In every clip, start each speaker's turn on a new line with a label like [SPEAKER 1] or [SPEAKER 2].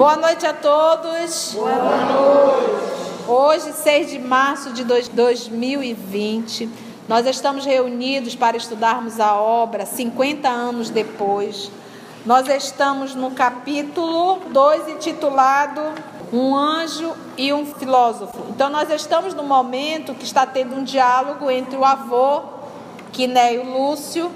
[SPEAKER 1] Boa noite a todos.
[SPEAKER 2] Boa noite.
[SPEAKER 1] Hoje, 6 de março de 2020, nós estamos reunidos para estudarmos a obra 50 anos depois. Nós estamos no capítulo 2, intitulado Um Anjo e um Filósofo. Então, nós estamos no momento que está tendo um diálogo entre o avô, Quinéio Lúcio,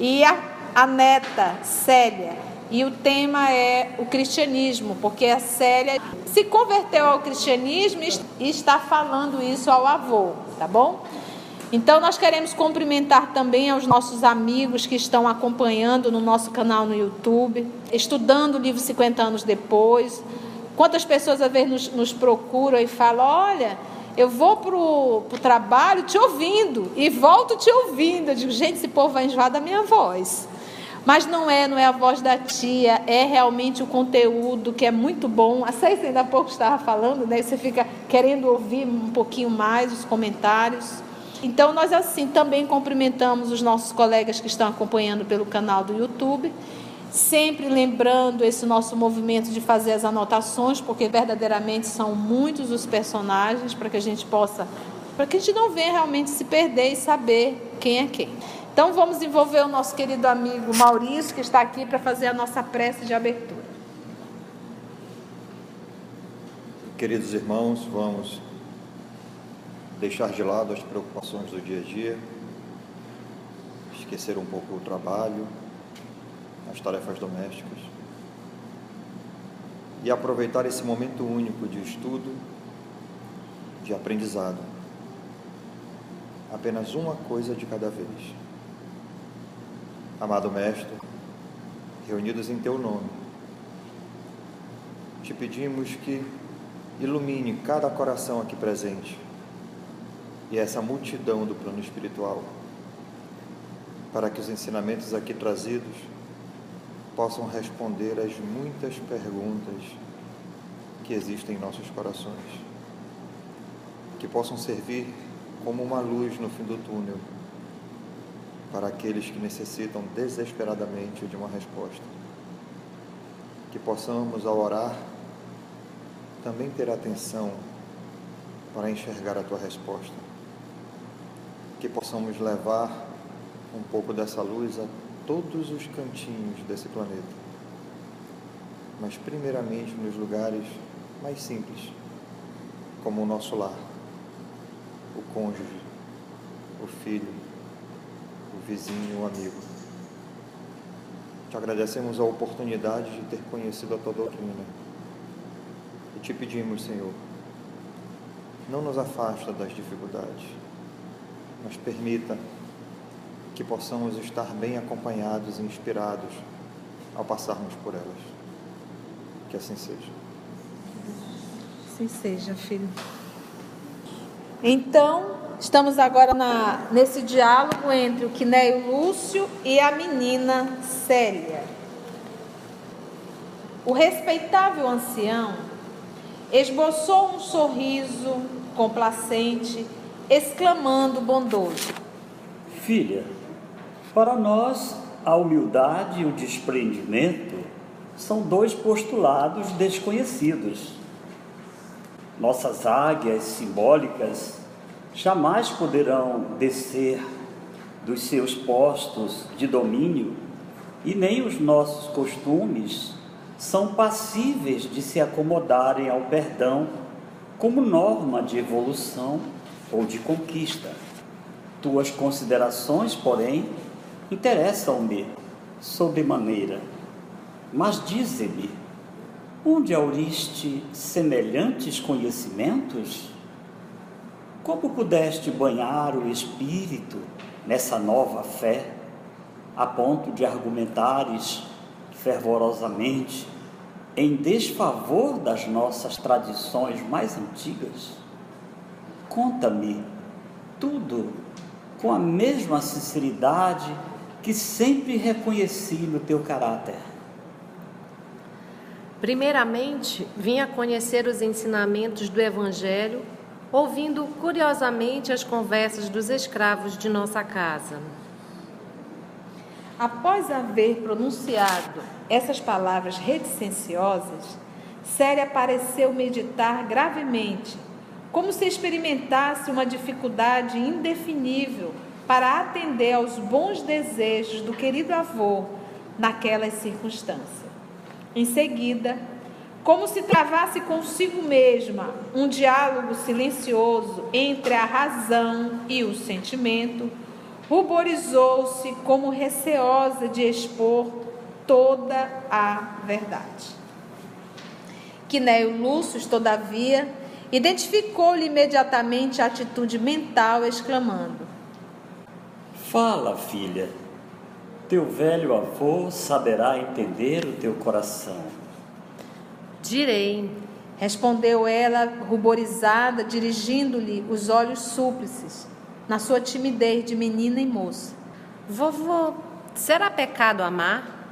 [SPEAKER 1] e a, a neta, Célia. E o tema é o cristianismo, porque a Célia se converteu ao cristianismo e está falando isso ao avô, tá bom? Então nós queremos cumprimentar também aos nossos amigos que estão acompanhando no nosso canal no YouTube, estudando o livro 50 anos depois. Quantas pessoas às vezes nos, nos procuram e falam, olha, eu vou para o trabalho te ouvindo e volto te ouvindo. Eu digo, gente, esse povo vai enjoar da minha voz. Mas não é, não é a voz da tia, é realmente o conteúdo que é muito bom. A Cécia ainda há pouco estava falando, né? Você fica querendo ouvir um pouquinho mais os comentários. Então, nós assim também cumprimentamos os nossos colegas que estão acompanhando pelo canal do YouTube, sempre lembrando esse nosso movimento de fazer as anotações, porque verdadeiramente são muitos os personagens para que a gente possa, para que a gente não venha realmente se perder e saber quem é quem. Então vamos envolver o nosso querido amigo Maurício, que está aqui para fazer a nossa prece de abertura.
[SPEAKER 3] Queridos irmãos, vamos deixar de lado as preocupações do dia a dia, esquecer um pouco o trabalho, as tarefas domésticas e aproveitar esse momento único de estudo, de aprendizado. Apenas uma coisa de cada vez. Amado Mestre, reunidos em Teu nome, te pedimos que ilumine cada coração aqui presente e essa multidão do plano espiritual, para que os ensinamentos aqui trazidos possam responder às muitas perguntas que existem em nossos corações, que possam servir como uma luz no fim do túnel para aqueles que necessitam desesperadamente de uma resposta. Que possamos, ao orar, também ter atenção para enxergar a tua resposta. Que possamos levar um pouco dessa luz a todos os cantinhos desse planeta, mas primeiramente nos lugares mais simples, como o nosso lar, o cônjuge, o filho, o vizinho, o amigo. Te agradecemos a oportunidade de ter conhecido a tua doutrina. E te pedimos, Senhor, não nos afasta das dificuldades, mas permita que possamos estar bem acompanhados e inspirados ao passarmos por elas. Que assim seja.
[SPEAKER 1] Assim seja, filho. Então, Estamos agora na, nesse diálogo entre o Quinéio Lúcio e a menina Célia. O respeitável ancião esboçou um sorriso complacente, exclamando bondoso:
[SPEAKER 4] Filha, para nós a humildade e o desprendimento são dois postulados desconhecidos. Nossas águias simbólicas jamais poderão descer dos seus postos de domínio e nem os nossos costumes são passíveis de se acomodarem ao perdão como norma de evolução ou de conquista. Tuas considerações, porém, interessam-me sobremaneira. Mas dize-me, onde auriste semelhantes conhecimentos? Como pudeste banhar o espírito nessa nova fé, a ponto de argumentares fervorosamente em desfavor das nossas tradições mais antigas? Conta-me tudo com a mesma sinceridade que sempre reconheci no teu caráter.
[SPEAKER 5] Primeiramente, vim a conhecer os ensinamentos do Evangelho ouvindo curiosamente as conversas dos escravos de nossa casa.
[SPEAKER 1] Após haver pronunciado essas palavras reticenciosas, Séria pareceu meditar gravemente, como se experimentasse uma dificuldade indefinível para atender aos bons desejos do querido avô naquelas circunstâncias. Em seguida, como se travasse consigo mesma um diálogo silencioso entre a razão e o sentimento, ruborizou-se como receosa de expor toda a verdade. Quinéio Lúcio, todavia, identificou-lhe imediatamente a atitude mental, exclamando:
[SPEAKER 4] Fala, filha. Teu velho avô saberá entender o teu coração.
[SPEAKER 5] Direi,
[SPEAKER 1] respondeu ela, ruborizada, dirigindo-lhe os olhos súplices, na sua timidez de menina e moça.
[SPEAKER 5] vovô, será pecado amar?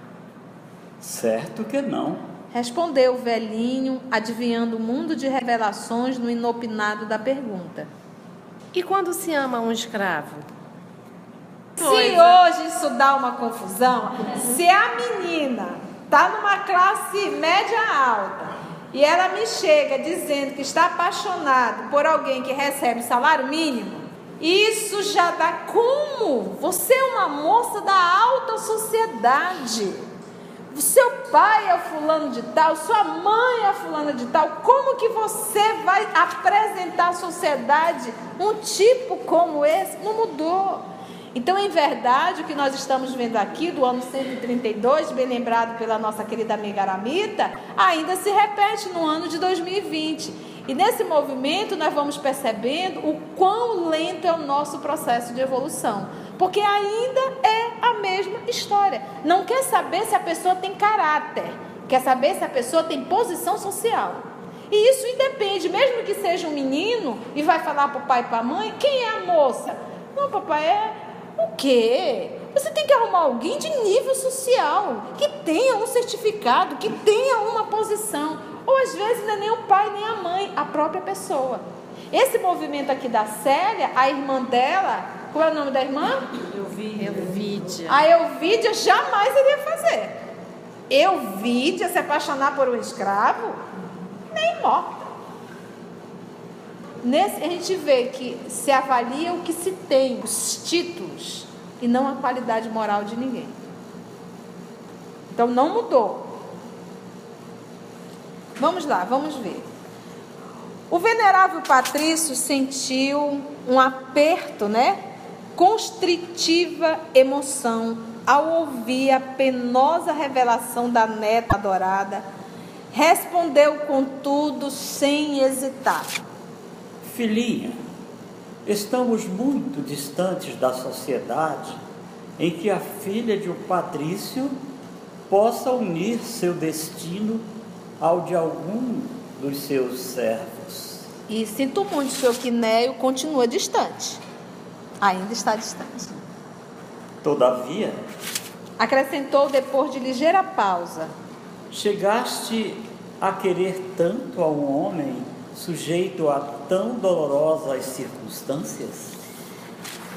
[SPEAKER 4] Certo que não.
[SPEAKER 1] Respondeu o velhinho, adivinhando o mundo de revelações no inopinado da pergunta.
[SPEAKER 5] E quando se ama um escravo?
[SPEAKER 1] Se hoje isso dá uma confusão, se a menina está numa classe média alta e ela me chega dizendo que está apaixonado por alguém que recebe salário mínimo, isso já dá como? Você é uma moça da alta sociedade. O seu pai é fulano de tal, sua mãe é fulana de tal. Como que você vai apresentar à sociedade um tipo como esse? Não mudou. Então, em verdade, o que nós estamos vendo aqui do ano 132, bem lembrado pela nossa querida amiga Aramita, ainda se repete no ano de 2020. E nesse movimento nós vamos percebendo o quão lento é o nosso processo de evolução. Porque ainda é a mesma história. Não quer saber se a pessoa tem caráter, quer saber se a pessoa tem posição social. E isso independe, mesmo que seja um menino e vai falar para o pai e para a mãe, quem é a moça? Não, papai, é o quê? Você tem que arrumar alguém de nível social, que tenha um certificado, que tenha uma posição. Ou às vezes não é nem o pai nem a mãe, a própria pessoa. Esse movimento aqui da Célia, a irmã dela, qual é o nome da irmã?
[SPEAKER 5] Elvídia.
[SPEAKER 1] A Elvídia jamais iria fazer. Elvídia se apaixonar por um escravo? Nem morta. Nesse, a gente vê que se avalia o que se tem, os títulos, e não a qualidade moral de ninguém. Então não mudou. Vamos lá, vamos ver. O venerável Patrício sentiu um aperto, né? Constritiva emoção ao ouvir a penosa revelação da neta adorada. Respondeu, contudo, sem hesitar.
[SPEAKER 4] Filhinha, estamos muito distantes da sociedade em que a filha de um patrício possa unir seu destino ao de algum dos seus servos.
[SPEAKER 1] E sinto muito, o senhor Quinéio continua distante. Ainda está distante.
[SPEAKER 4] Todavia,
[SPEAKER 1] Acrescentou depois de ligeira pausa.
[SPEAKER 4] chegaste a querer tanto a um homem sujeito a tão dolorosas circunstâncias?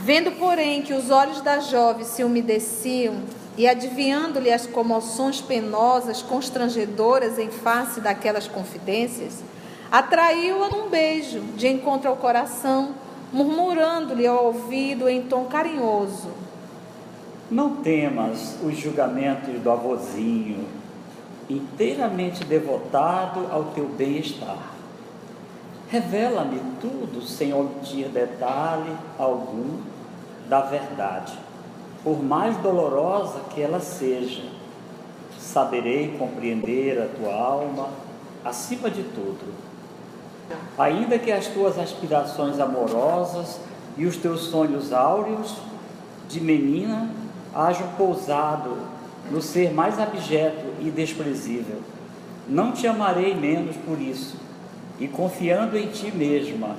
[SPEAKER 1] Vendo, porém, que os olhos da jovem se umedeciam e adivinhando-lhe as comoções penosas, constrangedoras em face daquelas confidências, atraiu-a num beijo de encontro ao coração, murmurando-lhe ao ouvido em tom carinhoso:
[SPEAKER 4] Não temas os julgamentos do avôzinho, inteiramente devotado ao teu bem-estar. Revela-me tudo sem omitir detalhe algum da verdade, por mais dolorosa que ela seja. Saberei compreender a tua alma acima de tudo. Ainda que as tuas aspirações amorosas e os teus sonhos áureos de menina hajam pousado no ser mais abjeto e desprezível, não te amarei menos por isso, e confiando em ti mesma,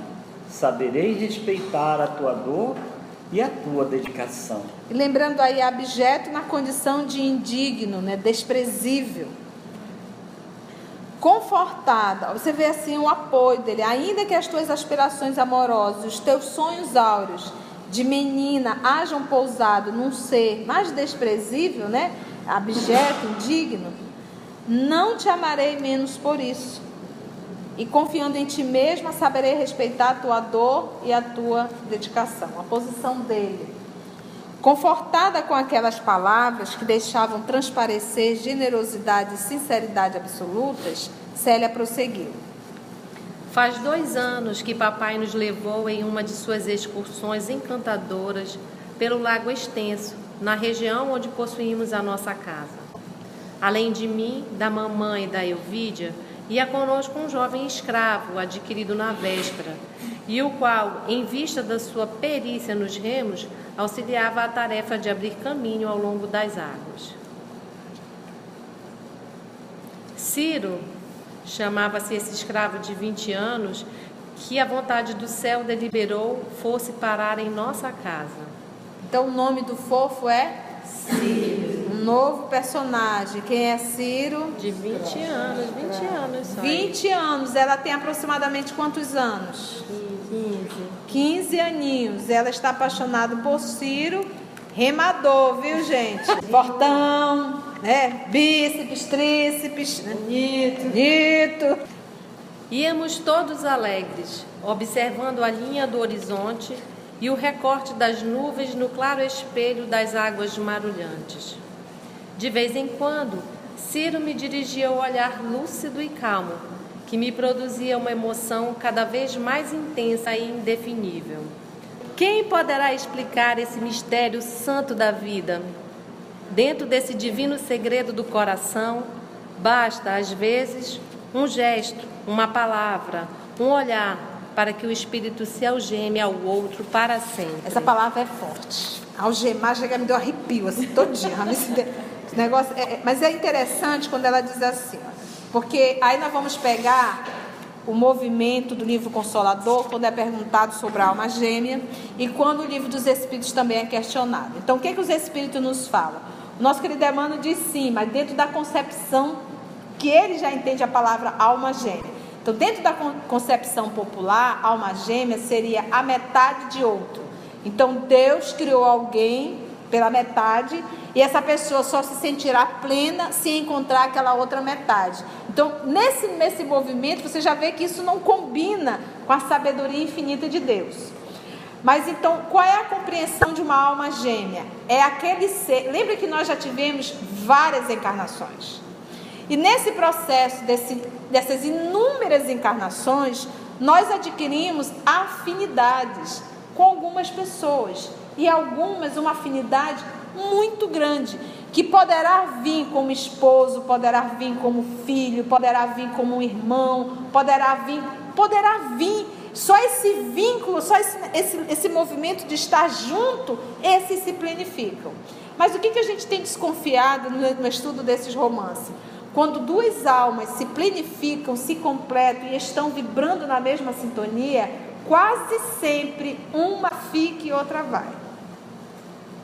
[SPEAKER 4] saberei respeitar a tua dor e a tua dedicação.
[SPEAKER 1] E lembrando aí, abjeto na condição de indigno, né, desprezível. Confortada, você vê assim o apoio dele, ainda que as tuas aspirações amorosas, os teus sonhos áureos de menina hajam pousado num ser mais desprezível, né, abjeto, indigno, Não te amarei menos por isso. E confiando em ti mesma, saberei respeitar a tua dor e a tua dedicação. A posição dele. Confortada com aquelas palavras que deixavam transparecer generosidade e sinceridade absolutas, Célia prosseguiu.
[SPEAKER 5] Faz dois anos que papai nos levou em uma de suas excursões encantadoras pelo Lago Extenso, na região onde possuímos a nossa casa. Além de mim, da mamãe e da Elvídia, ia conosco um jovem escravo adquirido na véspera, e o qual, em vista da sua perícia nos remos, auxiliava a tarefa de abrir caminho ao longo das águas. Ciro chamava-se esse escravo de 20 anos, que a vontade do céu deliberou fosse parar em nossa casa.
[SPEAKER 1] Então o nome do fofo é Ciro. Um novo personagem. Quem é Ciro?
[SPEAKER 5] De 20 anos, 20 anos só.
[SPEAKER 1] 20 anos. Ela tem aproximadamente quantos anos?
[SPEAKER 5] 15.
[SPEAKER 1] 15 aninhos. Ela está apaixonada por Ciro, remador, viu, gente? Fortão, né? Bíceps, tríceps.
[SPEAKER 5] Bonito.
[SPEAKER 1] Bonito.
[SPEAKER 5] Íamos todos alegres, observando a linha do horizonte e o recorte das nuvens no claro espelho das águas marulhantes. De vez em quando, Ciro me dirigia o olhar lúcido e calmo, que me produzia uma emoção cada vez mais intensa e indefinível. Quem poderá explicar esse mistério santo da vida? Dentro desse divino segredo do coração, basta, às vezes, um gesto, uma palavra, um olhar, para que o espírito se algeme ao outro para sempre.
[SPEAKER 1] Essa palavra é forte. Algemar chega me deu arrepio assim todinho. Esse negócio é, é, mas é interessante quando ela diz assim, porque aí nós vamos pegar o movimento do livro Consolador, quando é perguntado sobre a alma gêmea, e quando o livro dos Espíritos também é questionado. Então, o que, que os Espíritos nos falam? O nosso querido Emmanuel diz sim, mas dentro da concepção que ele já entende a palavra alma gêmea. Então, dentro da concepção popular, alma gêmea seria a metade de outro. Então, Deus criou alguém pela metade e essa pessoa só se sentirá plena se encontrar aquela outra metade. Então, nesse, nesse movimento, você já vê que isso não combina com a sabedoria infinita de Deus. Mas então, qual é a compreensão de uma alma gêmea? É aquele ser. Lembra que nós já tivemos várias encarnações. E nesse processo desse, dessas inúmeras encarnações, nós adquirimos afinidades com algumas pessoas e algumas uma afinidade muito grande, que poderá vir como esposo, poderá vir como filho, poderá vir como irmão, poderá vir, poderá vir. Só esse vínculo, só esse, esse, esse movimento de estar junto, esses se planificam. Mas o que, que a gente tem desconfiado no, no estudo desses romances? Quando duas almas se planificam, se completam e estão vibrando na mesma sintonia, quase sempre uma fica e outra vai.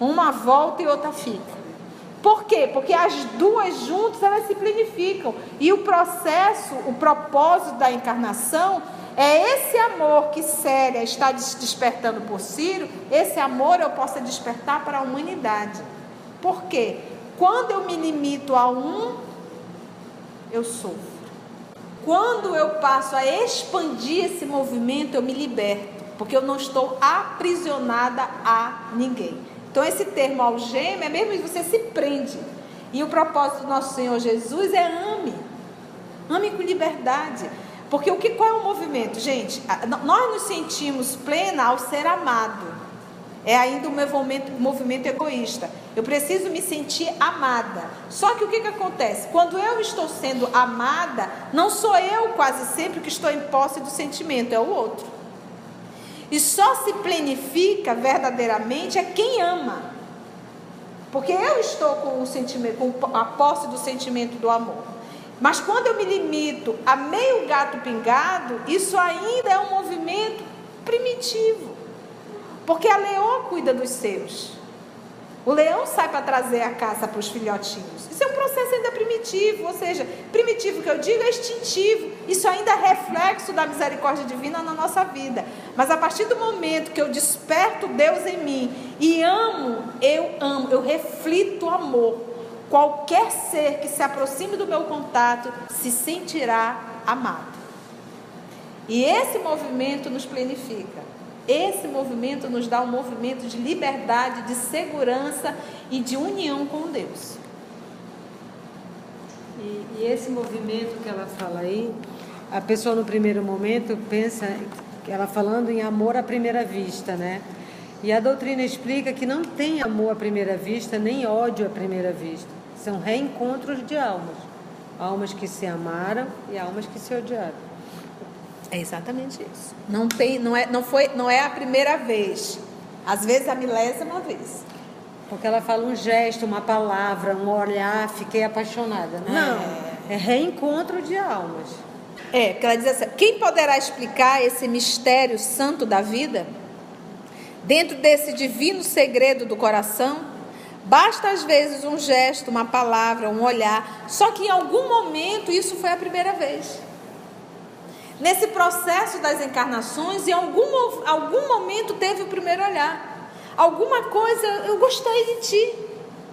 [SPEAKER 1] Uma volta e outra fica. Por quê? Porque as duas juntas elas se planificam. E o processo, o propósito da encarnação é esse amor que Célia está despertando por Ciro, esse amor eu possa despertar para a humanidade. Por quê? Quando eu me limito a um, eu sofro. Quando eu passo a expandir esse movimento, eu me liberto, porque eu não estou aprisionada a ninguém. Então, esse termo algema é mesmo que você se prende. E o propósito do nosso Senhor Jesus é ame. Ame com liberdade. Porque o que, qual é o movimento? Gente, nós nos sentimos plena ao ser amado. É ainda um movimento, movimento egoísta. Eu preciso me sentir amada. Só que o que, que acontece? Quando eu estou sendo amada, não sou eu quase sempre que estou em posse do sentimento, é o outro. E só se planifica verdadeiramente é quem ama. Porque eu estou com o sentimento, com a posse do sentimento do amor. Mas quando eu me limito a meio gato pingado, isso ainda é um movimento primitivo. Porque a leoa cuida dos seus. O leão sai para trazer a caça para os filhotinhos. Isso é um processo ainda primitivo, ou seja, primitivo que eu digo é instintivo. Isso ainda é reflexo da misericórdia divina na nossa vida. Mas a partir do momento que eu desperto Deus em mim e amo, eu amo, eu reflito amor. qualquer ser que se aproxime do meu contato se sentirá amado. E esse movimento nos planifica. Esse movimento nos dá um movimento de liberdade, de segurança e de união com Deus.
[SPEAKER 2] E, e esse movimento que ela fala aí, a pessoa no primeiro momento pensa, ela falando em amor à primeira vista, né? E a doutrina explica que não tem amor à primeira vista, nem ódio à primeira vista. São reencontros de almas. Almas que se amaram e almas que se odiaram.
[SPEAKER 1] É exatamente isso. Não tem, não é, não foi, não é a primeira vez. Às vezes a milésima vez.
[SPEAKER 2] Porque ela fala um gesto, uma palavra, um olhar, fiquei apaixonada. Não, é, é reencontro de almas.
[SPEAKER 1] É, porque ela diz assim: quem poderá explicar esse mistério santo da vida? Dentro desse divino segredo do coração, basta às vezes um gesto, uma palavra, um olhar, só que em algum momento isso foi a primeira vez. Nesse processo das encarnações, em algum, algum momento teve o primeiro olhar. Alguma coisa, eu gostei de ti.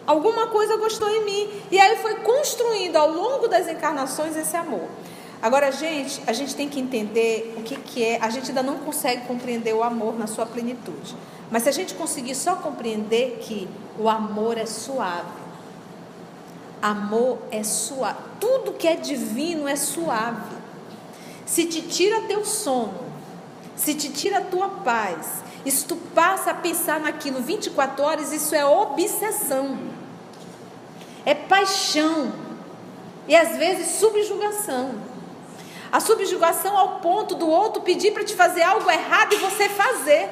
[SPEAKER 1] Alguma coisa gostou em mim. E aí foi construindo ao longo das encarnações esse amor. Agora, gente, a gente tem que entender o que, que é. A gente ainda não consegue compreender o amor na sua plenitude. Mas se a gente conseguir só compreender que o amor é suave. Amor é suave. Tudo que é divino é suave se te tira teu sono, se te tira tua paz, e se tu passa a pensar naquilo 24 horas, isso é obsessão, é paixão, e às vezes subjugação. A subjugação ao ponto do outro pedir para te fazer algo errado e você fazer.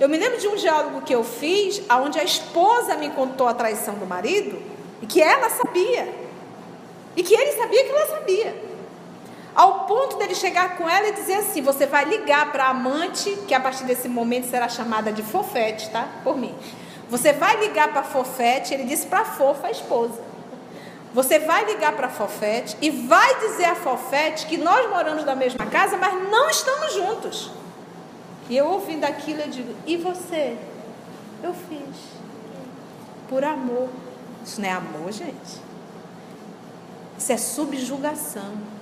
[SPEAKER 1] Eu me lembro de um diálogo que eu fiz, onde a esposa me contou a traição do marido, e que ela sabia, e que ele sabia que ela sabia. Ao ponto dele chegar com ela e dizer assim: você vai ligar para a amante, que a partir desse momento será chamada de fofete, tá? Por mim. Você vai ligar para a fofete, ele disse para a fofa, a esposa. Você vai ligar para a fofete e vai dizer a fofete que nós moramos na mesma casa, mas não estamos juntos. E eu ouvindo aquilo, eu digo: e você? Eu fiz. Por amor. Isso não é amor, gente. Isso é subjugação.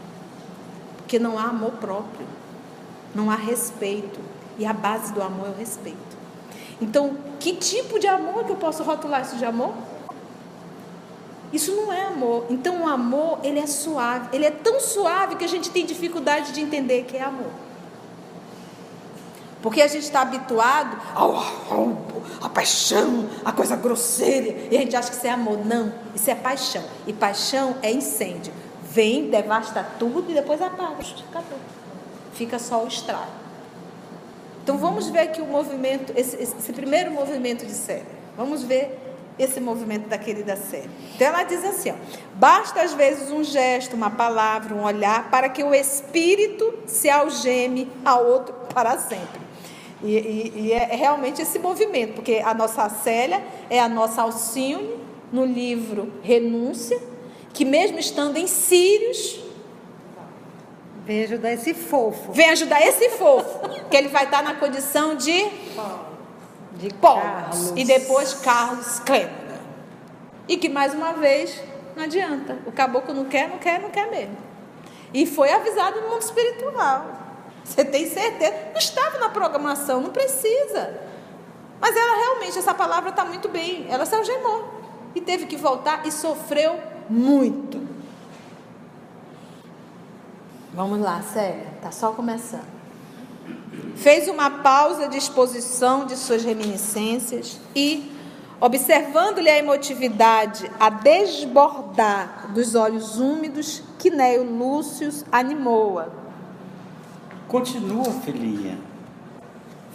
[SPEAKER 1] Porque não há amor próprio, não há respeito. E a base do amor é o respeito. Então, que tipo de amor que eu posso rotular isso de amor? Isso não é amor. Então, o amor, ele é suave. Ele é tão suave que a gente tem dificuldade de entender que é amor. Porque a gente está habituado ao roubo, à paixão, à coisa grosseira. E a gente acha que isso é amor. Não, isso é paixão. E paixão é incêndio vem, devasta tudo e depois apaga. Acabou. Fica só o estrago. Então vamos ver aqui o movimento, esse, esse primeiro movimento de Célia. Vamos ver esse movimento da querida Célia. Então ela diz assim: ó, basta às vezes um gesto, uma palavra, um olhar, para que o espírito se algeme a outro para sempre. E, e, e é realmente esse movimento, porque a nossa Célia é a nossa Alcione no livro Renúncia, que mesmo estando em Sírios,
[SPEAKER 2] vem ajudar esse fofo.
[SPEAKER 1] Vem ajudar esse fofo, que ele vai estar na condição de de Paulo e depois Carlos Clêmona. E que mais uma vez não adianta. O caboclo não quer, não quer, não quer mesmo. E foi avisado no mundo espiritual. Você tem certeza? Não estava na programação, não precisa. Mas ela realmente, essa palavra está muito bem. Ela se algemou. E teve que voltar e sofreu muito. Vamos lá, Célia, tá só começando. Fez uma pausa de exposição de suas reminiscências e, observando-lhe a emotividade a desbordar dos olhos úmidos, Quinéio Lúcio animou-a.
[SPEAKER 4] Continua, filhinha.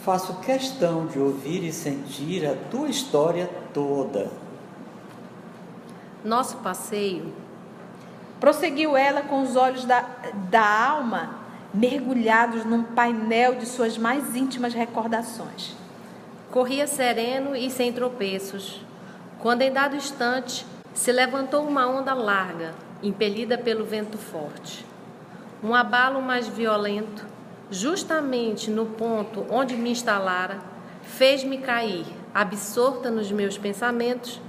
[SPEAKER 4] Faço questão de ouvir e sentir a tua história toda
[SPEAKER 5] nosso passeio.
[SPEAKER 1] Prosseguiu ela com os olhos da, da alma mergulhados num painel de suas mais íntimas recordações.
[SPEAKER 5] Corria sereno e sem tropeços, quando em dado instante se levantou uma onda larga, impelida pelo vento forte. Um abalo mais violento, justamente no ponto onde me instalara, fez-me cair, absorta nos meus pensamentos,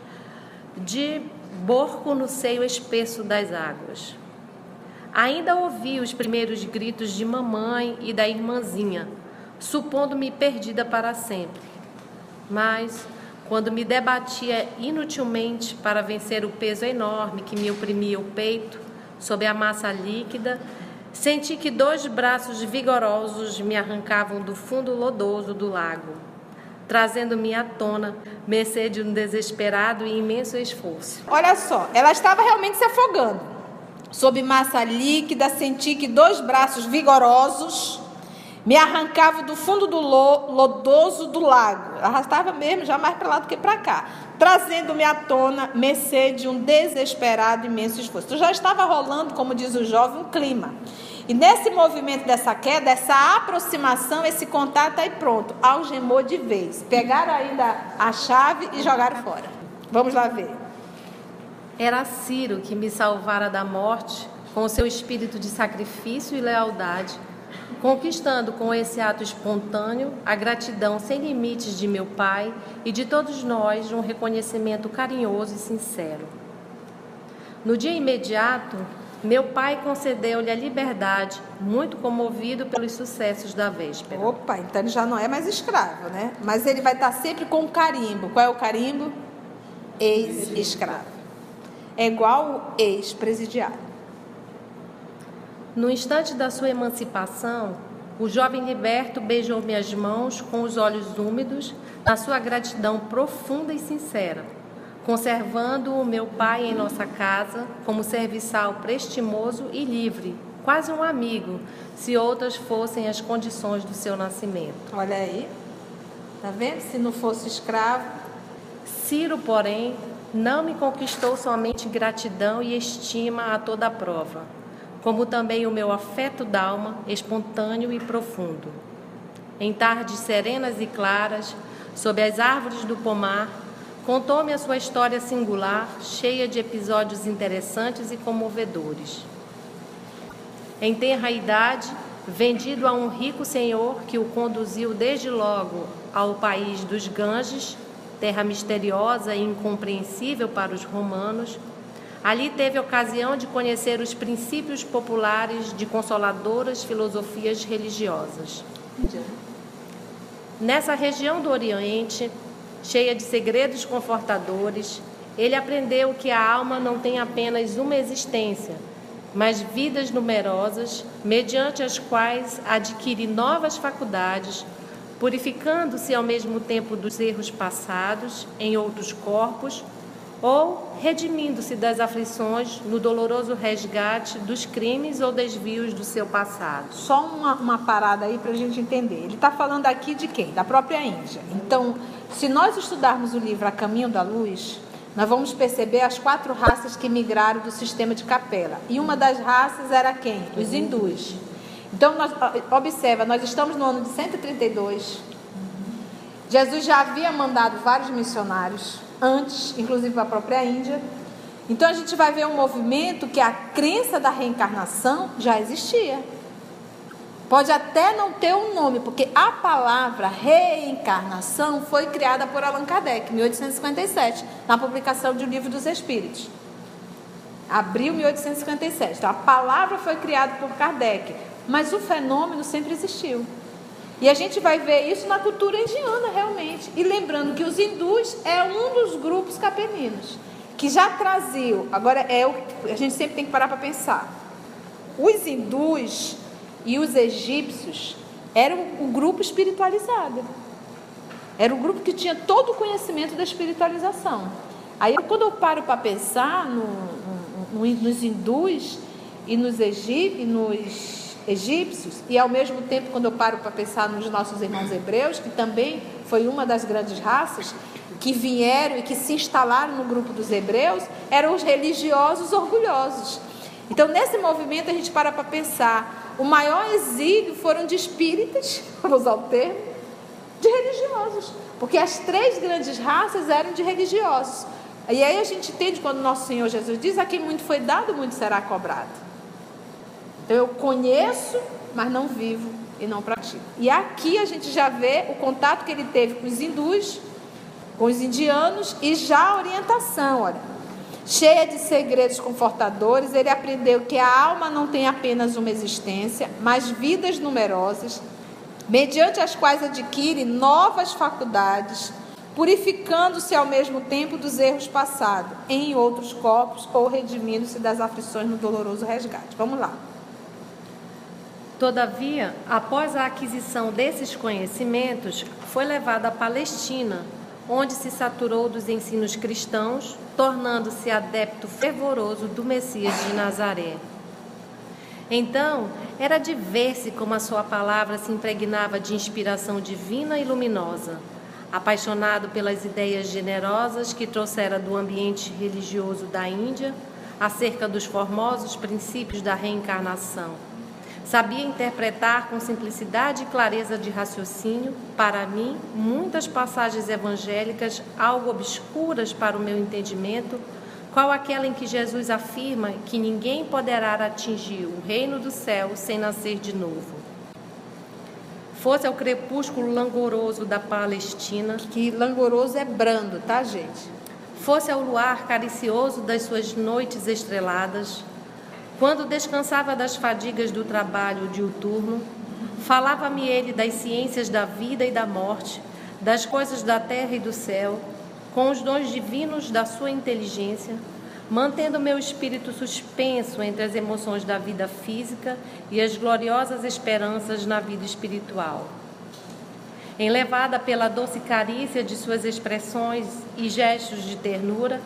[SPEAKER 5] de borco no seio espesso das águas. Ainda ouvi os primeiros gritos de mamãe e da irmãzinha, supondo-me perdida para sempre. Mas, quando me debatia inutilmente para vencer o peso enorme que me oprimia o peito, sob a massa líquida, senti que dois braços vigorosos me arrancavam do fundo lodoso do lago, trazendo-me à tona, mercê de um desesperado e imenso esforço.
[SPEAKER 1] Olha só, ela estava realmente se afogando. Sob massa líquida, senti que dois braços vigorosos me arrancavam do fundo do lodoso do lago. Arrastava mesmo, já mais para lá do que para cá. Trazendo-me à tona, mercê de um desesperado imenso esforço. Já estava rolando, como diz o jovem, um clima. E nesse movimento dessa queda, essa aproximação, esse contato aí pronto, algemou de vez. Pegaram ainda a chave e jogaram fora. Vamos lá ver.
[SPEAKER 5] Era Ciro que me salvara da morte com seu espírito de sacrifício e lealdade, conquistando com esse ato espontâneo a gratidão sem limites de meu pai e de todos nós um reconhecimento carinhoso e sincero. No dia imediato, meu pai concedeu-lhe a liberdade, muito comovido pelos sucessos da véspera.
[SPEAKER 1] Opa, então ele já não é mais escravo, né? Mas ele vai estar sempre com o carimbo. Qual é o carimbo? Ex-escravo é igual ex-presidiário.
[SPEAKER 5] No instante da sua emancipação, o jovem liberto beijou minhas mãos com os olhos úmidos, na sua gratidão profunda e sincera, conservando o meu pai em nossa casa como serviçal prestimoso e livre, quase um amigo, se outras fossem as condições do seu nascimento.
[SPEAKER 1] Olha aí, tá vendo? Se não fosse escravo.
[SPEAKER 5] Ciro, porém, não me conquistou somente gratidão e estima a toda prova, como também o meu afeto d'alma, espontâneo e profundo. Em tardes serenas e claras, sob as árvores do pomar, contou-me a sua história singular, cheia de episódios interessantes e comovedores. Em tenra idade, vendido a um rico senhor que o conduziu desde logo ao país dos Ganges, terra misteriosa e incompreensível para os romanos, ali teve ocasião de conhecer os princípios populares de consoladoras filosofias religiosas. Nessa região do Oriente, cheia de segredos confortadores, ele aprendeu que a alma não tem apenas uma existência, mas vidas numerosas, mediante as quais adquire novas faculdades, purificando-se ao mesmo tempo dos erros passados em outros corpos, ou redimindo-se das aflições no doloroso resgate dos crimes ou desvios do seu passado.
[SPEAKER 1] Só uma, uma parada aí para a gente entender. Ele está falando aqui de quem? Da própria Índia. Então, se nós estudarmos o livro A Caminho da Luz, nós vamos perceber as quatro raças que migraram do sistema de capela. E uma das raças era quem? Os hindus. Então, nós, observa, nós estamos no ano de 132. Jesus já havia mandado vários missionários, antes, inclusive a própria Índia. Então, a gente vai ver um movimento que a crença da reencarnação já existia. Pode até não ter um nome, porque a palavra reencarnação foi criada por Allan Kardec, em 1857, na publicação de O Livro dos Espíritos. Abril 1857. Então, a palavra foi criada por Kardec. Mas o fenômeno sempre existiu. E a gente vai ver isso na cultura indiana, realmente. E lembrando que os hindus é um dos grupos capeninos, que já traziam. Agora, é o, a gente sempre tem que parar para pensar. Os hindus e os egípcios eram o grupo espiritualizado. Era o grupo que tinha todo o conhecimento da espiritualização. Aí, quando eu paro para pensar no, no, nos hindus e nos egípcios, nos egípcios, e ao mesmo tempo, quando eu paro para pensar nos nossos irmãos hebreus, que também foi uma das grandes raças que vieram e que se instalaram no grupo dos hebreus, eram os religiosos orgulhosos. Então, nesse movimento, a gente para para pensar: o maior exílio foram de espíritas, vamos usar o termo, de religiosos, porque as três grandes raças eram de religiosos. E aí a gente entende quando nosso Senhor Jesus diz: a quem muito foi dado, muito será cobrado. Então eu conheço, mas não vivo e não pratico. E aqui a gente já vê o contato que ele teve com os hindus, com os indianos e já a orientação, olha. Cheia de segredos confortadores, ele aprendeu que a alma não tem apenas uma existência, mas vidas numerosas, mediante as quais adquire novas faculdades, purificando-se ao mesmo tempo dos erros passados em outros corpos ou redimindo-se das aflições no doloroso resgate. Vamos lá.
[SPEAKER 5] Todavia, após a aquisição desses conhecimentos, foi levado à Palestina, onde se saturou dos ensinos cristãos, tornando-se adepto fervoroso do Messias de Nazaré. Então, era de ver-se como a sua palavra se impregnava de inspiração divina e luminosa. Apaixonado pelas ideias generosas que trouxera do ambiente religioso da Índia, acerca dos formosos princípios da reencarnação Sabia interpretar com simplicidade e clareza de raciocínio, para mim, muitas passagens evangélicas algo obscuras para o meu entendimento, qual aquela em que Jesus afirma que ninguém poderá atingir o reino do céu sem nascer de novo. Fosse ao crepúsculo langoroso da Palestina.
[SPEAKER 1] Que langoroso é brando, tá, gente?
[SPEAKER 5] Fosse ao luar caricioso das suas noites estreladas quando descansava das fadigas do trabalho diuturno, falava-me ele das ciências da vida e da morte, das coisas da terra e do céu, com os dons divinos da sua inteligência, mantendo meu espírito suspenso entre as emoções da vida física e as gloriosas esperanças na vida espiritual. Enlevada pela doce carícia de suas expressões e gestos de ternura,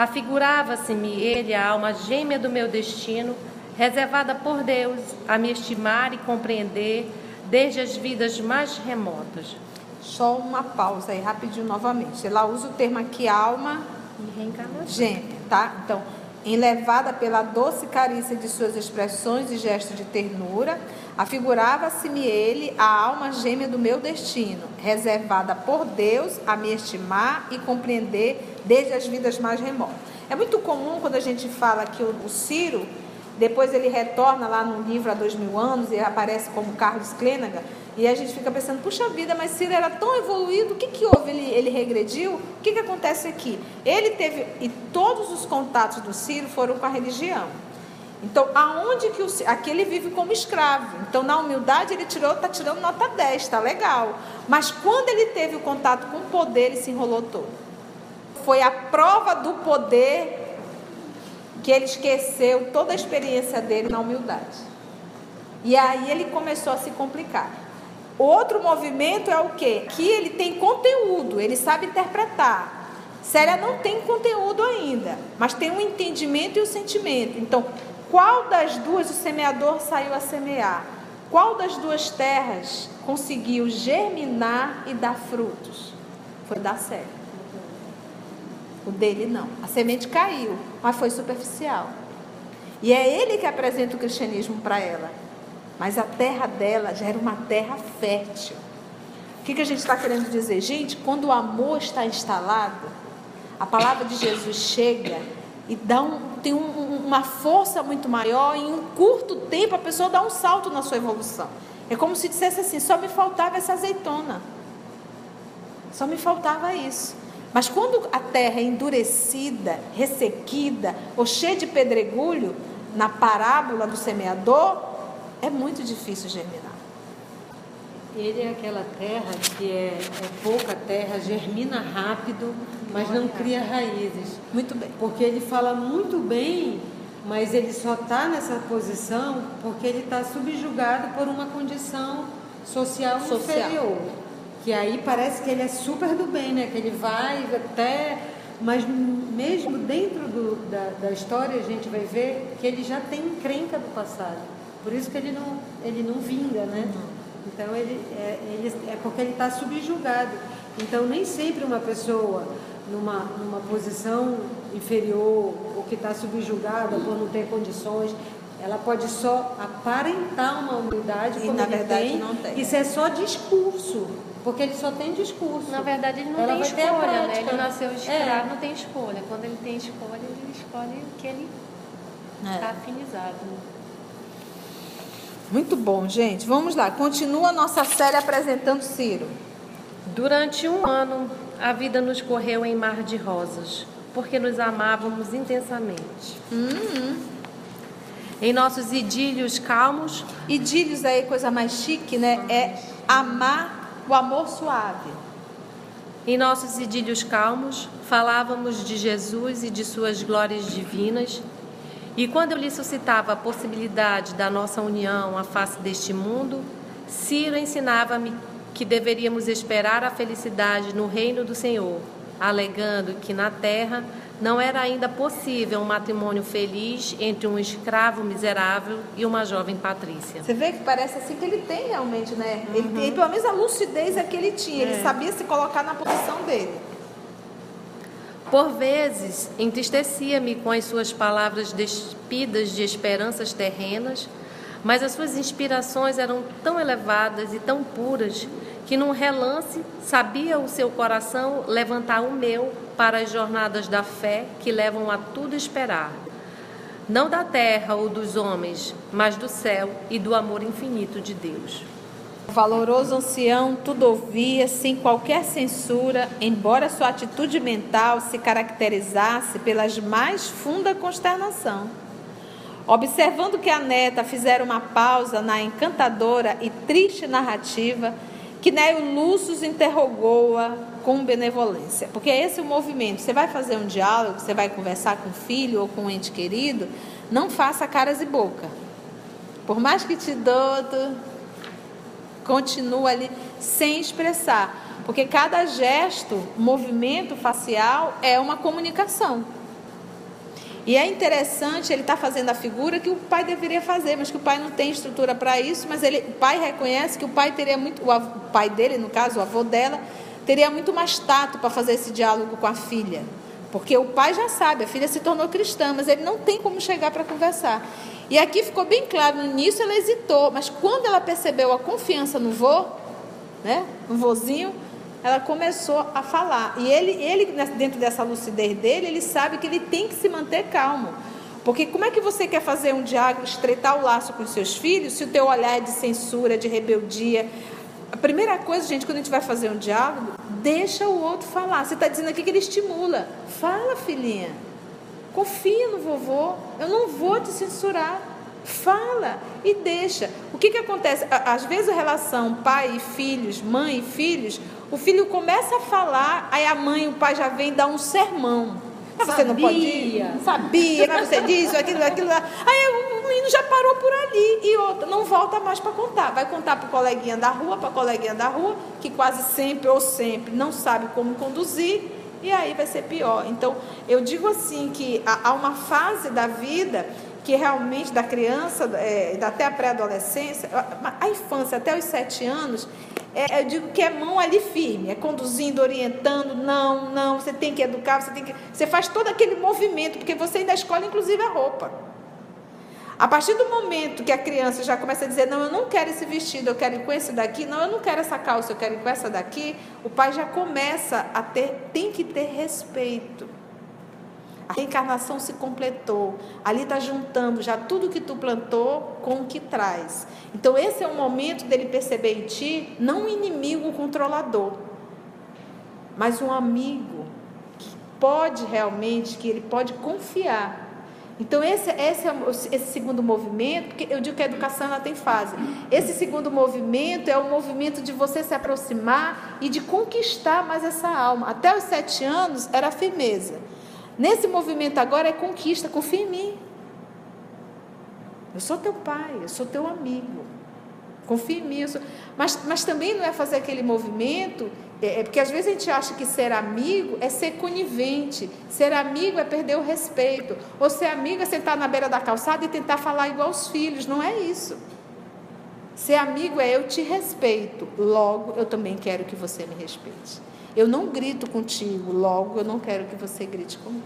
[SPEAKER 5] Afigurava-se-me ele a alma gêmea do meu destino, reservada por Deus a me estimar e compreender desde as vidas mais remotas.
[SPEAKER 1] Só uma pausa aí, rapidinho novamente. Ela usa o termo aqui alma
[SPEAKER 5] e reencarnação.
[SPEAKER 1] Gêmea, tá? Então, enlevada pela doce carícia de suas expressões e gestos de ternura, afigurava-se-me ele a alma gêmea do meu destino, reservada por Deus a me estimar e compreender desde as vidas mais remotas. É muito comum quando a gente fala que o, Ciro, depois ele retorna lá no livro há dois mil anos e aparece como Carlos Clênaga, e a gente fica pensando, puxa vida, mas Ciro era tão evoluído, o que, que houve? Ele, ele regrediu? O que, que acontece aqui? Ele teve, e todos os contatos do Ciro foram com a religião. Então, aonde que o aqui ele vive como escravo. Então, na humildade ele tirou, está tirando nota 10, está legal. Mas quando ele teve o contato com o poder, ele se enrolou todo foi a prova do poder que ele esqueceu toda a experiência dele na humildade. E aí ele começou a se complicar. Outro movimento é o quê? Que ele tem conteúdo, ele sabe interpretar. Célia não tem conteúdo ainda, mas tem um entendimento e o um sentimento. Então, qual das duas o semeador saiu a semear? Qual das duas terras conseguiu germinar e dar frutos? Foi da Célia. O dele não. A semente caiu, mas foi superficial. E é ele que apresenta o cristianismo para ela. Mas a terra dela já era uma terra fértil. O que, que a gente está querendo dizer? Gente, quando o amor está instalado, a palavra de Jesus chega e dá um, tem um, uma força muito maior. Em um curto tempo, a pessoa dá um salto na sua evolução. É como se dissesse assim: só me faltava essa azeitona. Só me faltava isso. Mas quando a terra é endurecida, ressequida ou cheia de pedregulho, na parábola do semeador, é muito difícil germinar.
[SPEAKER 2] Ele é aquela terra que é, é pouca terra, germina rápido, mas não cria raízes.
[SPEAKER 1] Muito bem.
[SPEAKER 2] Porque ele fala muito bem, mas ele só está nessa posição porque ele está subjugado por uma condição social, social. inferior. Que aí parece que ele é super do bem, né? Que ele vai até. Mas mesmo dentro do, da, da história a gente vai ver que ele já tem encrenca do passado. Por isso que ele não, ele não vinga, né? Então ele é, ele, é porque ele está subjugado. Então nem sempre uma pessoa numa, numa posição inferior ou que está subjugada por não ter condições, ela pode só aparentar uma humildade
[SPEAKER 1] e na verdade tem, não tem.
[SPEAKER 2] Isso é só discurso. Porque ele só tem discurso.
[SPEAKER 5] Na verdade, ele não
[SPEAKER 2] Ela
[SPEAKER 5] tem escolha, né? Ele nasceu escravo,
[SPEAKER 2] é.
[SPEAKER 5] não tem escolha. Quando ele tem escolha, ele escolhe o que ele está é. Tá afinizado.
[SPEAKER 1] Muito bom, gente. Vamos lá. Continua a nossa série apresentando Ciro.
[SPEAKER 5] Durante um ano, a vida nos correu em mar de rosas. porque nos amávamos intensamente. Em nossos idílios calmos,
[SPEAKER 1] Idílios aí, coisa mais chique, né? É amar o amor suave.
[SPEAKER 5] em nossos idílios calmos, falávamos de Jesus e de suas glórias divinas. E quando eu lhe suscitava a possibilidade da nossa união à face deste mundo, Ciro ensinava-me que deveríamos esperar a felicidade no reino do Senhor, alegando que na terra não era ainda possível um matrimônio feliz entre um escravo miserável e uma jovem patrícia.
[SPEAKER 1] Você vê que parece assim que ele tem realmente, né? Ele tem, pelo menos a lucidez é que ele tinha. Ele sabia se colocar na posição dele.
[SPEAKER 5] Por vezes, entristecia-me com as suas palavras despidas de esperanças terrenas, mas as suas inspirações eram tão elevadas e tão puras que, num relance, sabia o seu coração levantar o meu para as jornadas da fé que levam a tudo esperar. Não da terra ou dos homens, mas do céu e do amor infinito de Deus.
[SPEAKER 1] O valoroso ancião tudo ouvia sem qualquer censura, embora sua atitude mental se caracterizasse pelas mais funda consternação. Observando que a neta fizera uma pausa na encantadora e triste narrativa, que Néio Lúcius interrogou-a com benevolência. Porque esse é o movimento. Você vai fazer um diálogo, você vai conversar com o filho ou com um ente querido, não faça caras e boca. Por mais que te dodo, continua ali sem expressar. Porque cada gesto, movimento facial é uma comunicação. E é interessante, ele está fazendo a figura que o pai deveria fazer, mas que o pai não tem estrutura para isso, mas ele, o pai reconhece que o pai teria muito, o av- pai dele, no caso, o avô dela, teria muito mais tato para fazer esse diálogo com a filha. Porque o pai já sabe, a filha se tornou cristã, mas ele não tem como chegar para conversar. E aqui ficou bem claro, no início ela hesitou, mas quando ela percebeu a confiança no vô, né, no vozinho, ela começou a falar. E ele, ele, dentro dessa lucidez dele, ele sabe que ele tem que se manter calmo. Porque como é que você quer fazer um diálogo, estreitar o laço com os seus filhos, se o teu olhar é de censura, de rebeldia? A primeira coisa, gente, quando a gente vai fazer um diálogo, deixa o outro falar. Você está dizendo aqui que ele estimula. Fala, filhinha. Confia no vovô. Eu não vou te censurar. Fala e deixa. O que, que acontece? Às vezes a relação pai e filhos, mãe e filhos, o filho começa a falar, aí a mãe e o pai já vem dar um sermão. Você não pode ir.
[SPEAKER 5] Sabia.
[SPEAKER 1] Sabia, mas você diz aquilo, aquilo lá. Aí o menino já parou por ali. E outra, não volta mais para contar. Vai contar para o coleguinha da rua, para a coleguinha da rua, que quase sempre ou sempre não sabe como conduzir. E aí vai ser pior. Então, eu digo assim que há uma fase da vida que realmente da criança, é, até a pré-adolescência, a, a infância até os sete anos, é, eu digo que é mão ali firme, é conduzindo, orientando, não, não, você tem que educar, você tem que. Você faz todo aquele movimento, porque você ainda escolhe, inclusive, a roupa. A partir do momento que a criança já começa a dizer, não, eu não quero esse vestido, eu quero ir com esse daqui, não, eu não quero essa calça, eu quero ir com essa daqui, o pai já começa a ter, tem que ter respeito. A reencarnação se completou. Ali está juntando já tudo que tu plantou com o que traz. Então, esse é o momento dele perceber em ti, não um inimigo controlador, mas um amigo que pode realmente, que ele pode confiar. Então, esse, esse, esse segundo movimento, porque eu digo que a educação ela tem fase. Esse segundo movimento é o movimento de você se aproximar e de conquistar mais essa alma. Até os sete anos era firmeza. Nesse movimento agora é conquista, confia em mim. Eu sou teu pai, eu sou teu amigo. Eu sou- Mas, mas também não é fazer aquele movimento, é, é porque às vezes a gente acha que ser amigo é ser conivente, ser amigo é perder o respeito, ou ser amigo é sentar na beira da calçada e tentar falar igual aos filhos, não é isso. Ser amigo é eu te respeito, logo eu também quero que você me respeite. Eu não grito contigo, logo eu não quero que você grite comigo.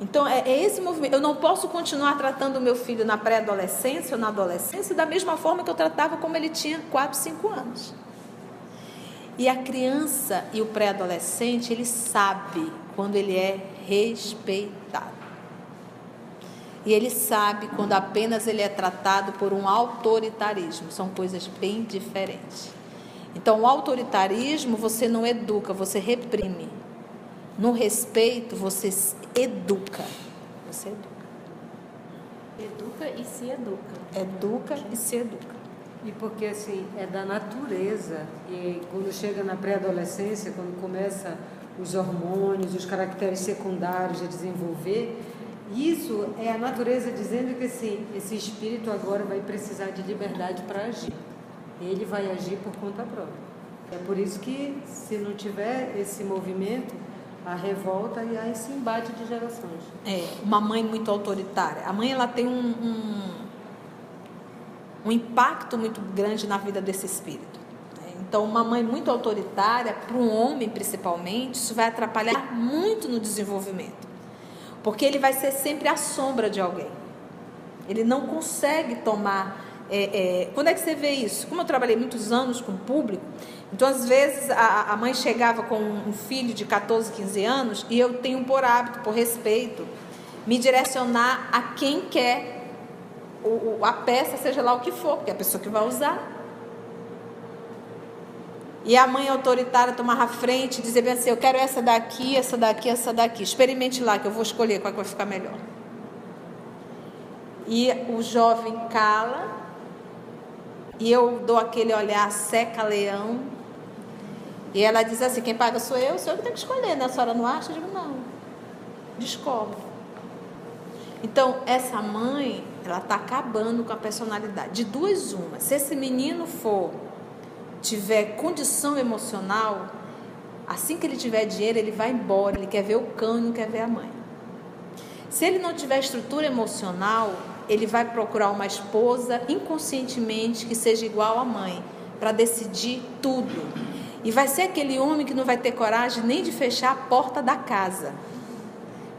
[SPEAKER 1] Então, é, é esse movimento. Eu não posso continuar tratando o meu filho na pré-adolescência ou na adolescência da mesma forma que eu tratava como ele tinha 4, 5 anos. E a criança e o pré-adolescente, ele sabe quando ele é respeitado. E ele sabe quando apenas ele é tratado por um autoritarismo. São coisas bem diferentes. Então, o autoritarismo você não educa, você reprime. No respeito, você se educa. Você educa.
[SPEAKER 5] Educa e se educa.
[SPEAKER 1] Educa e se educa.
[SPEAKER 2] E porque assim, é da natureza. E quando chega na pré-adolescência, quando começa os hormônios, os caracteres secundários a desenvolver, isso é a natureza dizendo que assim, esse espírito agora vai precisar de liberdade para agir. Ele vai agir por conta própria. É por isso que, se não tiver esse movimento, a revolta e há esse embate de gerações.
[SPEAKER 1] É, uma mãe muito autoritária. A mãe ela tem um, um, um impacto muito grande na vida desse espírito. né? Então, uma mãe muito autoritária, para um homem principalmente, isso vai atrapalhar muito no desenvolvimento. Porque ele vai ser sempre a sombra de alguém. Ele não consegue tomar. É, é, quando é que você vê isso? Como eu trabalhei muitos anos com o público, então às vezes a, a mãe chegava com um filho de 14, 15 anos e eu tenho por hábito, por respeito, me direcionar a quem quer o, a peça, seja lá o que for, porque é a pessoa que vai usar. E a mãe autoritária tomava frente e dizia bem assim: Eu quero essa daqui, essa daqui, essa daqui. Experimente lá, que eu vou escolher qual que vai ficar melhor. E o jovem cala, e eu dou aquele olhar seca-leão. E ela diz assim: Quem paga sou eu, sou eu que tenho que escolher, né? A senhora não acha? Eu digo: Não. Descobre. Então, essa mãe, ela está acabando com a personalidade. De duas, uma. Se esse menino for, tiver condição emocional, assim que ele tiver dinheiro, ele vai embora. Ele quer ver o cão e não quer ver a mãe. Se ele não tiver estrutura emocional, ele vai procurar uma esposa inconscientemente que seja igual à mãe, para decidir tudo. E vai ser aquele homem que não vai ter coragem nem de fechar a porta da casa.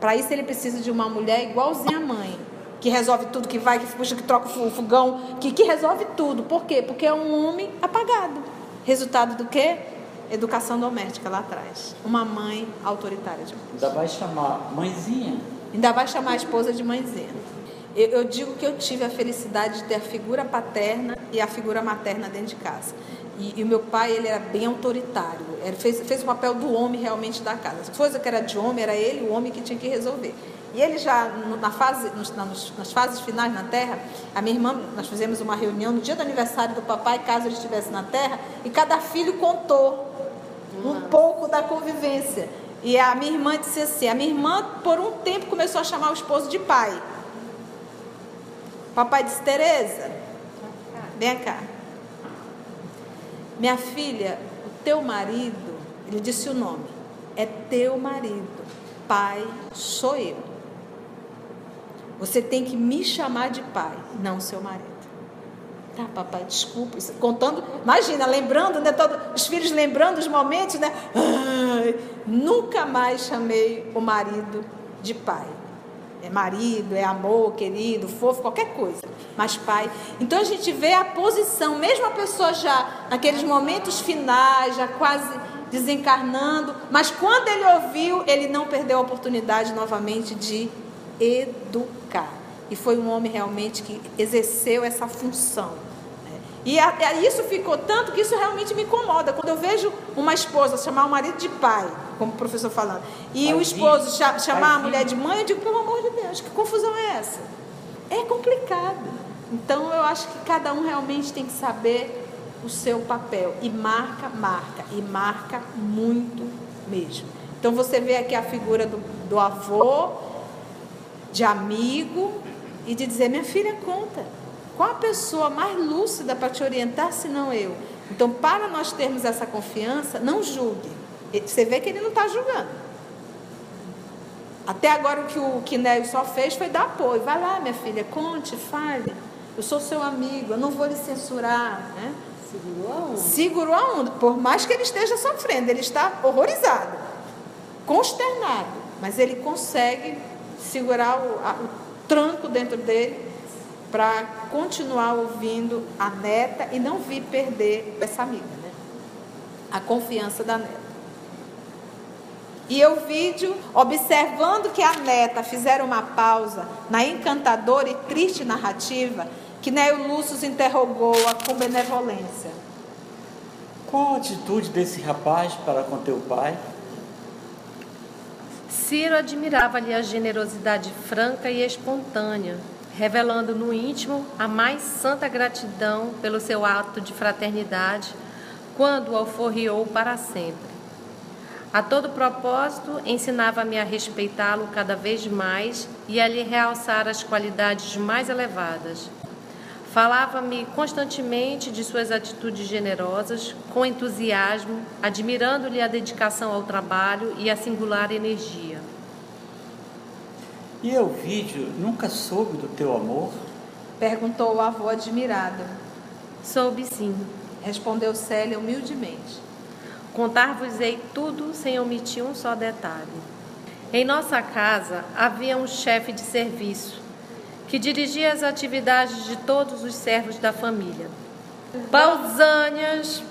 [SPEAKER 1] Para isso ele precisa de uma mulher igualzinha à mãe, que resolve tudo, que vai, que puxa, que troca o fogão, que, que resolve tudo. Por quê? Porque é um homem apagado. Resultado do quê? Educação doméstica lá atrás. Uma mãe autoritária demais.
[SPEAKER 4] Ainda vai chamar mãezinha.
[SPEAKER 1] Ainda vai chamar a esposa de mãezinha. Eu, eu digo que eu tive a felicidade de ter a figura paterna e a figura materna dentro de casa. E, o meu pai, ele era bem autoritário. Ele fez, fez o papel do homem realmente da casa. As coisas que era de homem, era ele, o homem que tinha que resolver. E ele já, na fase, nas fases finais na Terra, a minha irmã, nós fizemos uma reunião no dia do aniversário do papai, caso ele estivesse na Terra, e cada filho contou um pouco da convivência. E a minha irmã disse assim: a minha irmã, por um tempo, começou a chamar o esposo de pai. Papai disse: Tereza, vem cá. Minha filha, o teu marido, ele disse o nome, é teu marido. Pai sou eu. Você tem que me chamar de pai, não seu marido. Tá, papai, desculpa. Isso, contando, imagina, lembrando, né? Todo, os filhos lembrando os momentos, né? Ai, nunca mais chamei o marido de pai. É marido, é amor, querido, fofo, qualquer coisa. Mas pai. Então a gente vê a posição, mesmo a pessoa já naqueles momentos finais, já quase desencarnando, mas quando ele ouviu, ele não perdeu a oportunidade novamente de educar. E foi um homem realmente que exerceu essa função. né? E a- a- isso ficou tanto que isso realmente me incomoda. Quando eu vejo uma esposa chamar o marido de pai, como o professor falando, e o esposo cha- chamar a mulher de mãe, eu digo, pelo amor de Deus, que confusão é essa? É complicado. Então eu acho que cada um realmente tem que saber o seu papel. E marca, marca. E marca muito mesmo. Então você vê aqui a figura do, do avô, de amigo, e de dizer, minha filha, conta. Qual a pessoa mais lúcida para te orientar se não eu? Então, para nós termos essa confiança, não julgue. Você vê que ele não está julgando. Até agora o que o Quinéio só fez foi dar apoio. Vai lá, minha filha, conte, fale. Eu sou seu amigo, eu não vou lhe censurar. Né?
[SPEAKER 2] Segurou a onda.
[SPEAKER 1] Segurou a onda, por mais que ele esteja sofrendo, ele está horrorizado, consternado, mas ele consegue segurar o, a- o tranco dentro dele para continuar ouvindo a neta e não vir perder essa amiga, né? A confiança da neta. E o vídeo, observando que a neta fizeram uma pausa na encantadora e triste narrativa, que Neo Lúcio interrogou-a com benevolência.
[SPEAKER 4] Qual a atitude desse rapaz para com teu pai?
[SPEAKER 5] Ciro admirava-lhe a generosidade franca e espontânea, revelando no íntimo a mais santa gratidão pelo seu ato de fraternidade, quando o alforriou para sempre. A todo propósito, ensinava-me a respeitá-lo cada vez mais e a lhe realçar as qualidades mais elevadas. Falava-me constantemente de suas atitudes generosas, com entusiasmo, admirando-lhe a dedicação ao trabalho e a singular energia.
[SPEAKER 4] E eu, vídeo, nunca soube do teu amor?
[SPEAKER 1] Perguntou o avô admirado.
[SPEAKER 5] Soube sim,
[SPEAKER 1] Respondeu Célia humildemente.
[SPEAKER 5] Contar-vos-ei tudo sem omitir um só detalhe. Em nossa casa havia um chefe de serviço que dirigia as atividades de todos os servos da família. Pausânias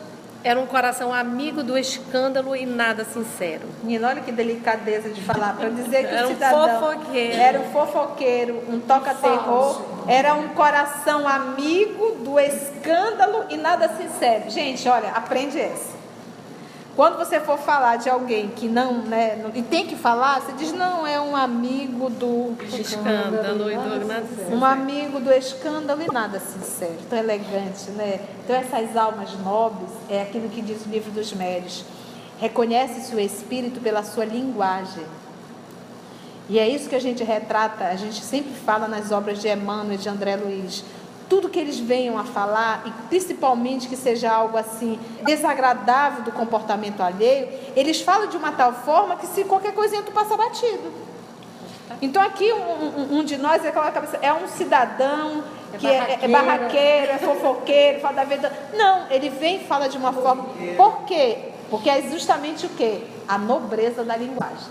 [SPEAKER 5] era um coração amigo do escândalo e nada sincero.
[SPEAKER 1] Menina, olha que delicadeza de falar, para dizer que
[SPEAKER 5] Era
[SPEAKER 1] o
[SPEAKER 5] um
[SPEAKER 1] cidadão
[SPEAKER 5] fofoqueiro.
[SPEAKER 1] era um fofoqueiro, um toca-terror, era um coração amigo do escândalo e nada sincero. Gente, olha, aprende essa. Quando você for falar de alguém que não, né, não- e tem que falar, você diz, não, é um amigo do
[SPEAKER 5] Escândalo e do nada sincero.
[SPEAKER 1] um amigo do escândalo e nada sincero, tão elegante, né? Então essas almas nobres é aquilo que diz o livro dos médios. Reconhece-se o espírito pela sua linguagem. E é isso que a gente retrata, a gente sempre fala nas obras de Emmanuel e de André Luiz. Tudo que eles venham a falar, e principalmente que seja algo assim desagradável do comportamento alheio, eles falam de uma tal forma que se qualquer coisinha tu passa batido. Então aqui um, um- um de nós é cabeça, é um cidadão que é, é- é barraqueiro, é fofoqueiro, fala da vida. Não, ele vem e fala de uma forma. Por quê? Porque é justamente o quê? A nobreza da linguagem.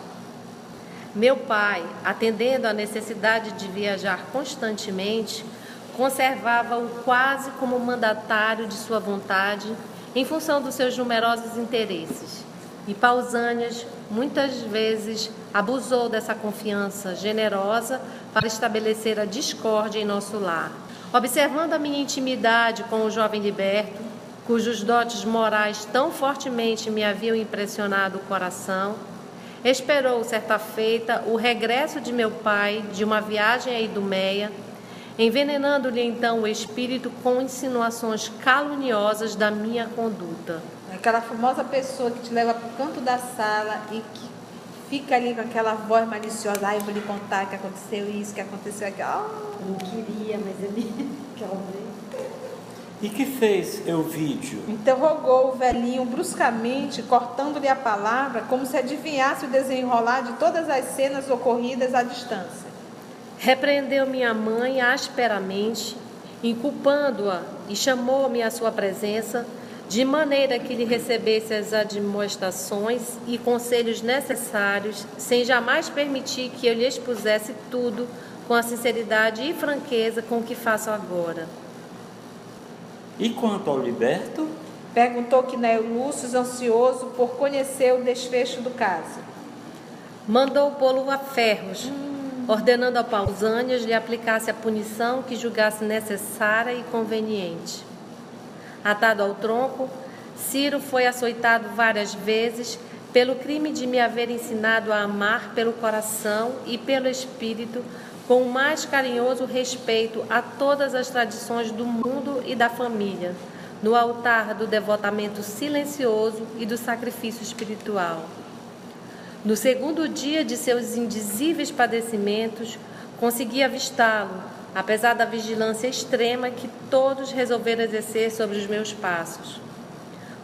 [SPEAKER 5] Meu pai, atendendo à necessidade de viajar constantemente, conservava-o quase como mandatário de sua vontade, em função dos seus numerosos interesses. E Pausânias, muitas vezes, abusou dessa confiança generosa para estabelecer a discórdia em nosso lar. Observando a minha intimidade com o jovem liberto, cujos dotes morais tão fortemente me haviam impressionado o coração, Esperou, certa feita, o regresso de meu pai de uma viagem à Idumeia, envenenando-lhe então o espírito com insinuações caluniosas da minha conduta.
[SPEAKER 1] Aquela famosa pessoa que te leva para o canto da sala e que fica ali com aquela voz maliciosa. Ah, eu vou lhe contar que aconteceu isso, que aconteceu aquilo. Ah,
[SPEAKER 2] Não queria, mas ele quer ouvir.
[SPEAKER 4] E que fez Euvídio?
[SPEAKER 1] Interrogou o velhinho bruscamente, cortando-lhe a palavra, como se adivinhasse o desenrolar de todas as cenas ocorridas à distância.
[SPEAKER 5] Repreendeu minha mãe asperamente, inculpando-a e chamou-me à sua presença, de maneira que lhe recebesse as admoestações e conselhos necessários, sem jamais permitir que eu lhe expusesse tudo com a sinceridade e franqueza com que faço agora.
[SPEAKER 4] E quanto ao liberto?
[SPEAKER 1] Perguntou Quinéio Lúcio, ansioso por conhecer o desfecho do caso.
[SPEAKER 5] Mandou pô-lo a ferros, ordenando a Pausânias lhe aplicasse a punição que julgasse necessária e conveniente. Atado ao tronco, Ciro foi açoitado várias vezes pelo crime de me haver ensinado a amar pelo coração e pelo espírito com o mais carinhoso respeito a todas as tradições do mundo e da família, no altar do devotamento silencioso e do sacrifício espiritual. No segundo dia de seus indizíveis padecimentos, consegui avistá-lo, apesar da vigilância extrema que todos resolveram exercer sobre os meus passos.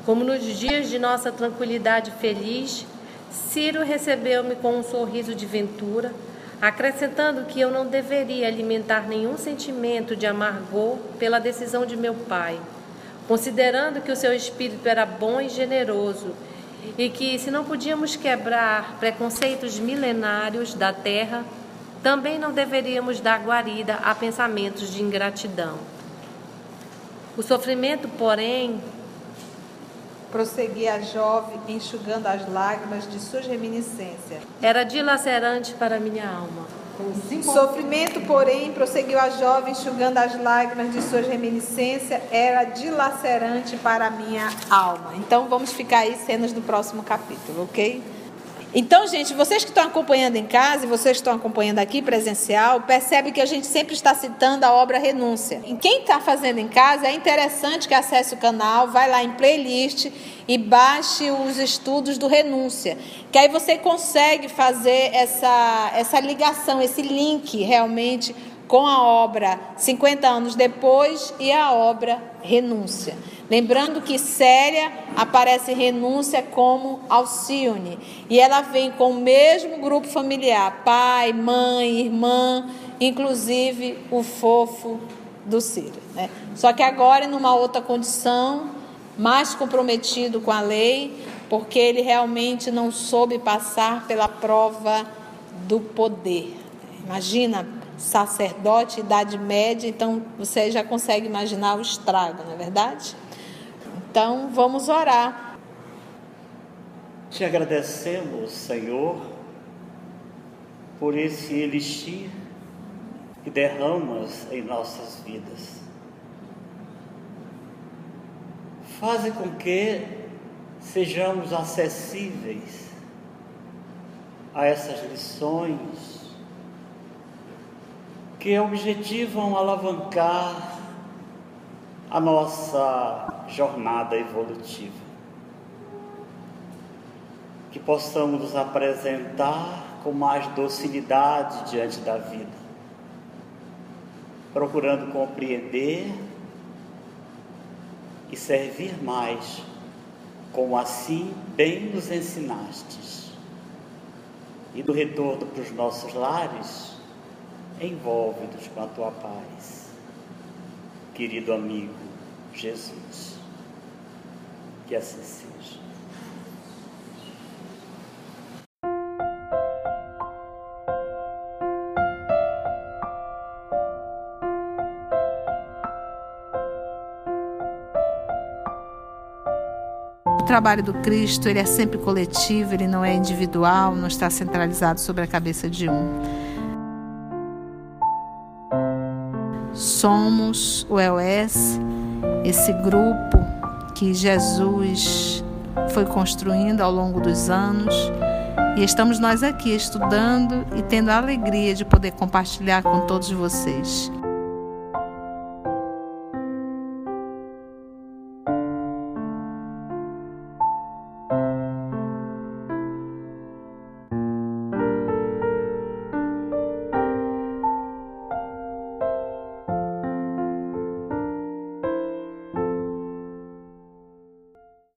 [SPEAKER 5] Como nos dias de nossa tranquilidade feliz, Ciro recebeu-me com um sorriso de ventura, acrescentando que eu não deveria alimentar nenhum sentimento de amargor pela decisão de meu pai, considerando que o seu espírito era bom e generoso e que, se não podíamos quebrar preconceitos milenários da terra, também não deveríamos dar guarida a pensamentos de ingratidão. O sofrimento, porém,
[SPEAKER 1] Prosseguia a jovem, enxugando as lágrimas de suas reminiscências.
[SPEAKER 5] era dilacerante para minha alma.
[SPEAKER 1] Sofrimento, porém, prosseguiu a jovem, enxugando as lágrimas de suas reminiscências, era dilacerante para a minha alma. Então, vamos ficar aí cenas do próximo capítulo, ok? Então, gente, vocês que estão acompanhando em casa e vocês que estão acompanhando aqui presencial, percebe que a gente sempre está citando a obra Renúncia. E quem está fazendo em casa, é interessante que acesse o canal, vai lá em playlist e baixe os estudos do Renúncia, que aí você consegue fazer essa, essa ligação, esse link realmente com a obra 50 anos depois e a obra Renúncia. Lembrando que Séria aparece renúncia como Alcione. E ela vem com o mesmo grupo familiar: pai, mãe, irmã, inclusive o fofo do Ciro. Né? Só que agora, numa outra condição, mais comprometido com a lei, porque ele realmente não soube passar pela prova do poder. Imagina, sacerdote, idade média, então você já consegue imaginar o estrago, não é verdade? Então, vamos orar.
[SPEAKER 4] Te agradecemos, Senhor, por esse elixir que derramas em nossas vidas. Faze com que sejamos acessíveis a essas lições que objetivam alavancar a nossa jornada evolutiva. Que possamos nos apresentar com mais docilidade diante da vida, procurando compreender e servir mais, como assim bem nos ensinastes. E do retorno para os nossos lares, envolve-nos com a tua paz querido amigo Jesus. Que assim seja.
[SPEAKER 1] O trabalho do Cristo ele é sempre coletivo, ele não é individual, não está centralizado sobre a cabeça de um. Somos o EOS, esse grupo que Jesus foi construindo ao longo dos anos. E estamos nós aqui estudando e tendo a alegria de poder compartilhar com todos vocês.